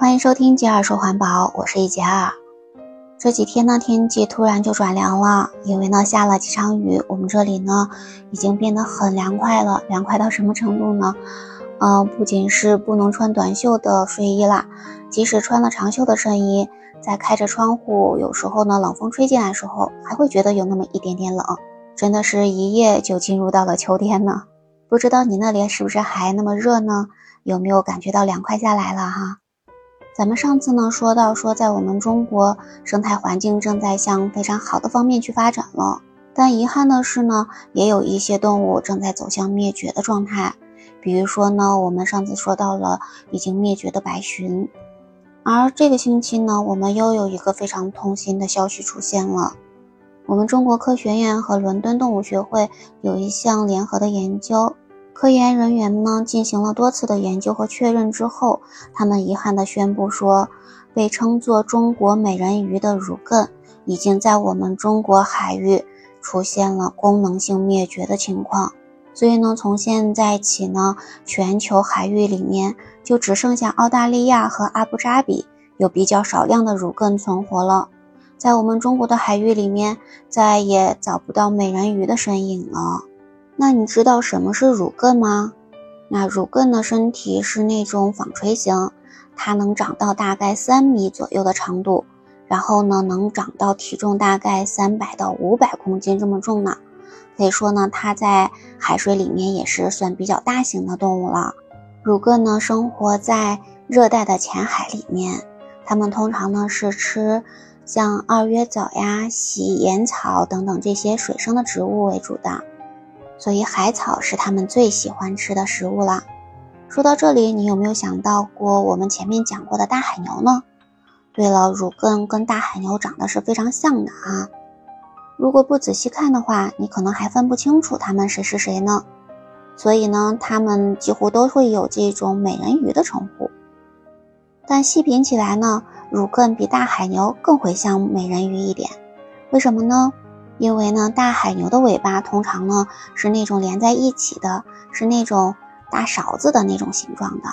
欢迎收听杰尔说环保，我是一杰尔。这几天呢，天气突然就转凉了，因为呢下了几场雨，我们这里呢已经变得很凉快了。凉快到什么程度呢？呃，不仅是不能穿短袖的睡衣啦，即使穿了长袖的衬衣，在开着窗户，有时候呢冷风吹进来的时候，还会觉得有那么一点点冷。真的是一夜就进入到了秋天呢。不知道你那里是不是还那么热呢？有没有感觉到凉快下来了哈？咱们上次呢说到说，在我们中国生态环境正在向非常好的方面去发展了，但遗憾的是呢，也有一些动物正在走向灭绝的状态。比如说呢，我们上次说到了已经灭绝的白鲟，而这个星期呢，我们又有一个非常痛心的消息出现了。我们中国科学院和伦敦动物学会有一项联合的研究。科研人员呢进行了多次的研究和确认之后，他们遗憾地宣布说，被称作中国美人鱼的乳艮已经在我们中国海域出现了功能性灭绝的情况。所以呢，从现在起呢，全球海域里面就只剩下澳大利亚和阿布扎比有比较少量的乳艮存活了，在我们中国的海域里面再也找不到美人鱼的身影了。那你知道什么是乳鸽吗？那乳鸽的身体是那种纺锤形，它能长到大概三米左右的长度，然后呢，能长到体重大概三百到五百公斤这么重呢。可以说呢，它在海水里面也是算比较大型的动物了。乳鸽呢，生活在热带的浅海里面，它们通常呢是吃像二月藻呀、喜盐草等等这些水生的植物为主的。所以海草是它们最喜欢吃的食物了。说到这里，你有没有想到过我们前面讲过的大海牛呢？对了，乳艮跟大海牛长得是非常像的啊。如果不仔细看的话，你可能还分不清楚它们谁是谁呢。所以呢，它们几乎都会有这种美人鱼的称呼。但细品起来呢，乳艮比大海牛更会像美人鱼一点。为什么呢？因为呢，大海牛的尾巴通常呢是那种连在一起的，是那种大勺子的那种形状的，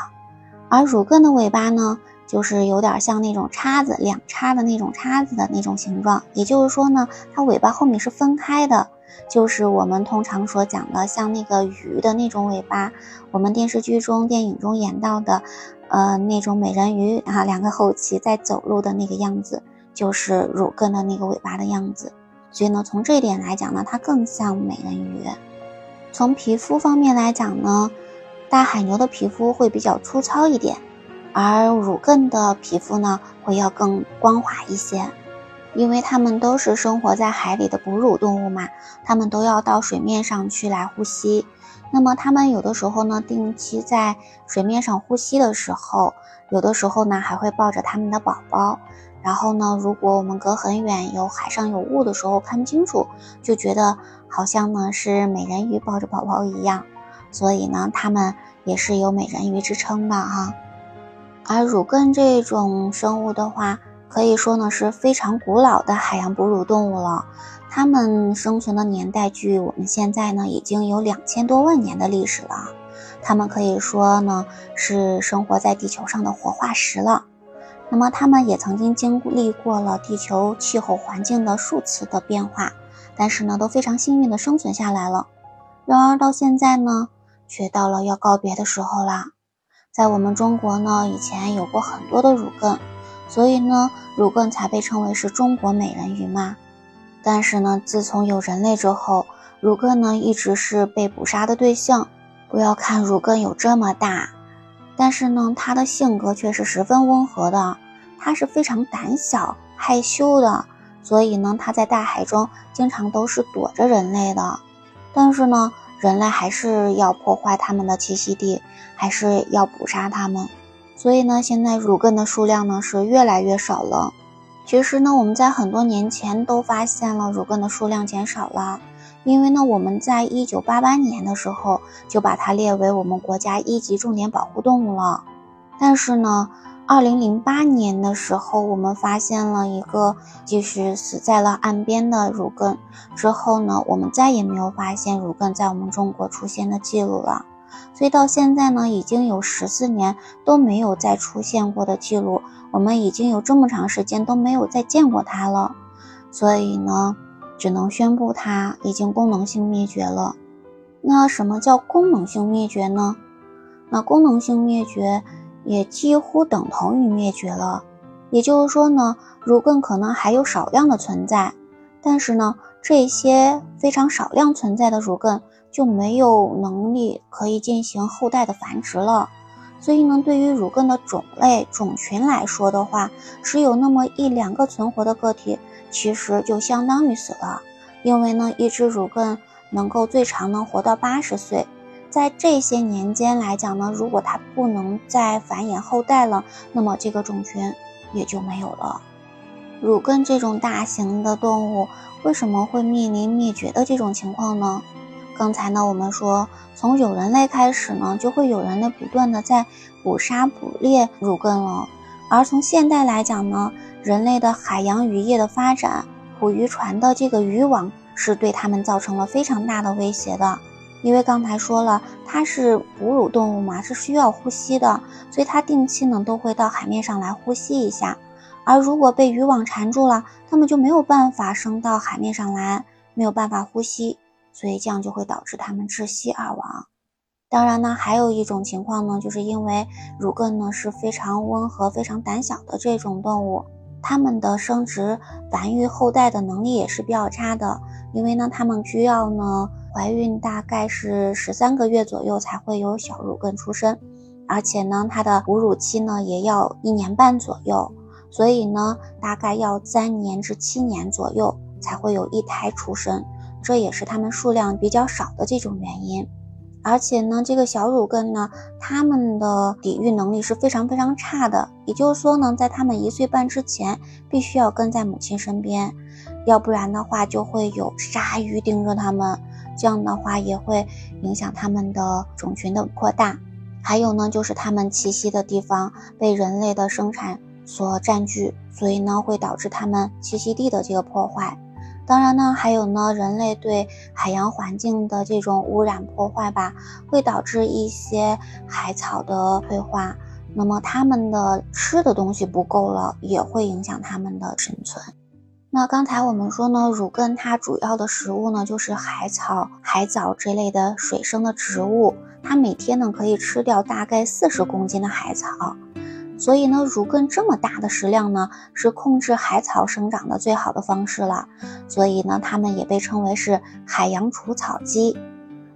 而乳艮的尾巴呢，就是有点像那种叉子，两叉的那种叉子的那种形状。也就是说呢，它尾巴后面是分开的，就是我们通常所讲的像那个鱼的那种尾巴。我们电视剧中、电影中演到的，呃，那种美人鱼啊，两个后鳍在走路的那个样子，就是乳艮的那个尾巴的样子。所以呢，从这一点来讲呢，它更像美人鱼。从皮肤方面来讲呢，大海牛的皮肤会比较粗糙一点，而乳艮的皮肤呢会要更光滑一些，因为它们都是生活在海里的哺乳动物嘛，它们都要到水面上去来呼吸。那么它们有的时候呢，定期在水面上呼吸的时候，有的时候呢还会抱着它们的宝宝。然后呢，如果我们隔很远，有海上有雾的时候看不清楚，就觉得好像呢是美人鱼抱着宝宝一样，所以呢，它们也是有美人鱼之称的哈。而乳根这种生物的话，可以说呢是非常古老的海洋哺乳动物了，它们生存的年代距我们现在呢已经有两千多万年的历史了，它们可以说呢是生活在地球上的活化石了。那么，它们也曾经经历过了地球气候环境的数次的变化，但是呢，都非常幸运的生存下来了。然而到现在呢，却到了要告别的时候啦。在我们中国呢，以前有过很多的乳鸽，所以呢，乳鸽才被称为是中国美人鱼嘛。但是呢，自从有人类之后，乳鸽呢一直是被捕杀的对象。不要看乳鸽有这么大。但是呢，它的性格却是十分温和的，它是非常胆小害羞的，所以呢，它在大海中经常都是躲着人类的。但是呢，人类还是要破坏它们的栖息地，还是要捕杀它们，所以呢，现在乳艮的数量呢是越来越少了。其实呢，我们在很多年前都发现了乳艮的数量减少了。因为呢，我们在一九八八年的时候就把它列为我们国家一级重点保护动物了。但是呢，二零零八年的时候，我们发现了一个就是死在了岸边的乳艮。之后呢，我们再也没有发现乳艮在我们中国出现的记录了。所以到现在呢，已经有十四年都没有再出现过的记录。我们已经有这么长时间都没有再见过它了，所以呢，只能宣布它已经功能性灭绝了。那什么叫功能性灭绝呢？那功能性灭绝也几乎等同于灭绝了。也就是说呢，乳根可能还有少量的存在，但是呢，这些非常少量存在的乳根就没有能力可以进行后代的繁殖了。所以呢，对于乳根的种类种群来说的话，只有那么一两个存活的个体，其实就相当于死了。因为呢，一只乳根能够最长能活到八十岁，在这些年间来讲呢，如果它不能再繁衍后代了，那么这个种群也就没有了。乳根这种大型的动物为什么会面临灭绝的这种情况呢？刚才呢，我们说从有人类开始呢，就会有人类不断的在捕杀捕猎乳根了。而从现代来讲呢，人类的海洋渔业的发展，捕鱼船的这个渔网是对它们造成了非常大的威胁的。因为刚才说了，它是哺乳动物嘛，是需要呼吸的，所以它定期呢都会到海面上来呼吸一下。而如果被渔网缠住了，它们就没有办法升到海面上来，没有办法呼吸。所以这样就会导致它们窒息而亡。当然呢，还有一种情况呢，就是因为乳根呢是非常温和、非常胆小的这种动物，它们的生殖繁育后代的能力也是比较差的。因为呢，它们需要呢怀孕大概是十三个月左右才会有小乳根出生，而且呢，它的哺乳期呢也要一年半左右，所以呢，大概要三年至七年左右才会有一胎出生。这也是它们数量比较少的这种原因，而且呢，这个小乳根呢，它们的抵御能力是非常非常差的。也就是说呢，在它们一岁半之前，必须要跟在母亲身边，要不然的话就会有鲨鱼盯着它们，这样的话也会影响它们的种群的扩大。还有呢，就是它们栖息的地方被人类的生产所占据，所以呢，会导致它们栖息地的这个破坏。当然呢，还有呢，人类对海洋环境的这种污染破坏吧，会导致一些海草的退化。那么它们的吃的东西不够了，也会影响它们的生存。那刚才我们说呢，乳根它主要的食物呢就是海草、海藻这类的水生的植物，它每天呢可以吃掉大概四十公斤的海草。所以呢，乳根这么大的食量呢，是控制海草生长的最好的方式了。所以呢，它们也被称为是海洋除草机。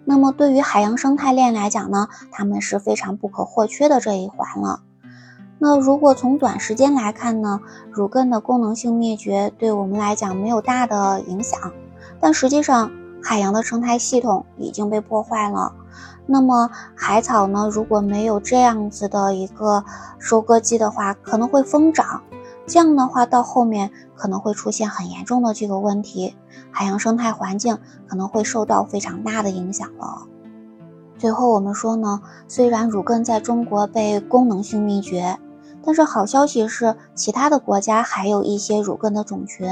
那么对于海洋生态链来讲呢，它们是非常不可或缺的这一环了。那如果从短时间来看呢，乳根的功能性灭绝对我们来讲没有大的影响，但实际上海洋的生态系统已经被破坏了。那么海草呢？如果没有这样子的一个收割机的话，可能会疯长。这样的话，到后面可能会出现很严重的这个问题，海洋生态环境可能会受到非常大的影响了。最后我们说呢，虽然乳根在中国被功能性灭绝，但是好消息是，其他的国家还有一些乳根的种群。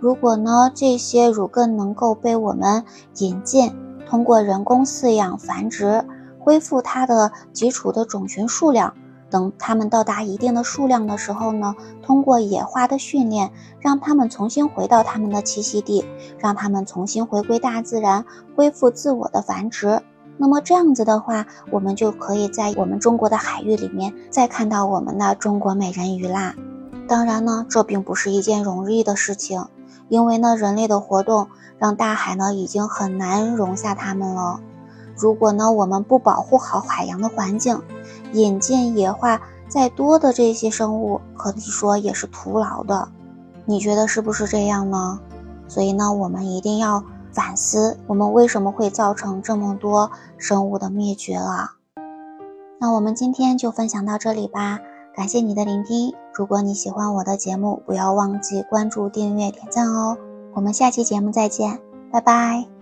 如果呢，这些乳根能够被我们引进。通过人工饲养繁殖，恢复它的基础的种群数量，等它们到达一定的数量的时候呢，通过野化的训练，让它们重新回到它们的栖息地，让它们重新回归大自然，恢复自我的繁殖。那么这样子的话，我们就可以在我们中国的海域里面再看到我们的中国美人鱼啦。当然呢，这并不是一件容易的事情。因为呢，人类的活动让大海呢已经很难容下它们了。如果呢，我们不保护好海洋的环境，引进野化再多的这些生物，可以说也是徒劳的。你觉得是不是这样呢？所以呢，我们一定要反思，我们为什么会造成这么多生物的灭绝了？那我们今天就分享到这里吧。感谢你的聆听。如果你喜欢我的节目，不要忘记关注、订阅、点赞哦。我们下期节目再见，拜拜。